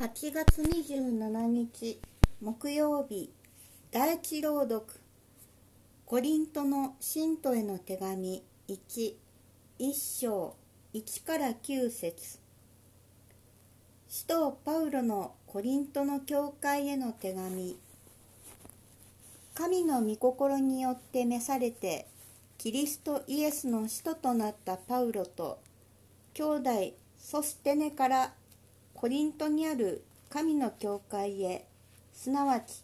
8月27日木曜日第一朗読コリントの信徒への手紙11章1から9節。使徒パウロのコリントの教会への手紙。神の御心によって召されてキリストイエスの使徒となったパウロと兄弟ソステネからコリントにある神の教会へすなわち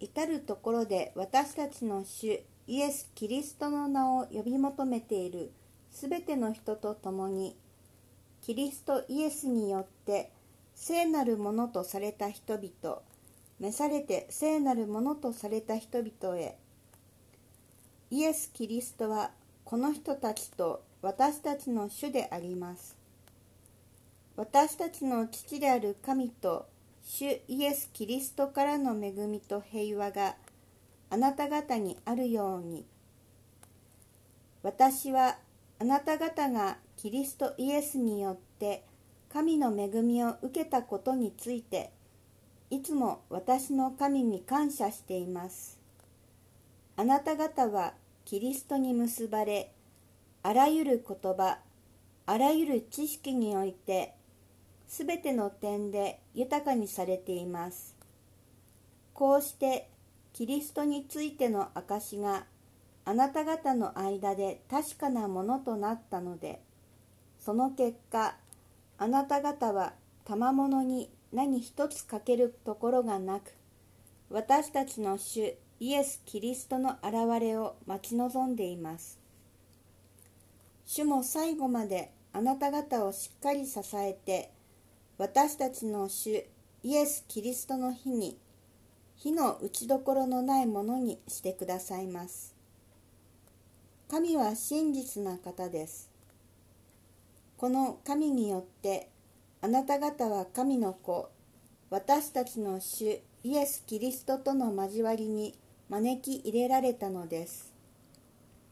至る所で私たちの主イエス・キリストの名を呼び求めているすべての人と共にキリストイエスによって聖なるものとされた人々召されて聖なるものとされた人々へ。イエス・キリストはこの人たちと私たちの主であります。私たちの父である神と主イエス・キリストからの恵みと平和があなた方にあるように。私はあなた方がキリストイエスによって神の恵みを受けたことについていつも私の神に感謝しています。あなた方はキリストに結ばれあらゆる言葉あらゆる知識においてすべての点で豊かにされています。こうしてキリストについての証があなた方の間で確かなものとなったのでその結果あなた方は賜物に何一つ欠けるところがなく私たちの主イエス・キリストの現れを待ち望んでいます主も最後まであなた方をしっかり支えて私たちの主イエス・キリストの日に火の打ちどころのないものにしてくださいます。神は真実な方です。この神によってあなた方は神の子私たちの主イエス・キリストとの交わりに招き入れられたのです。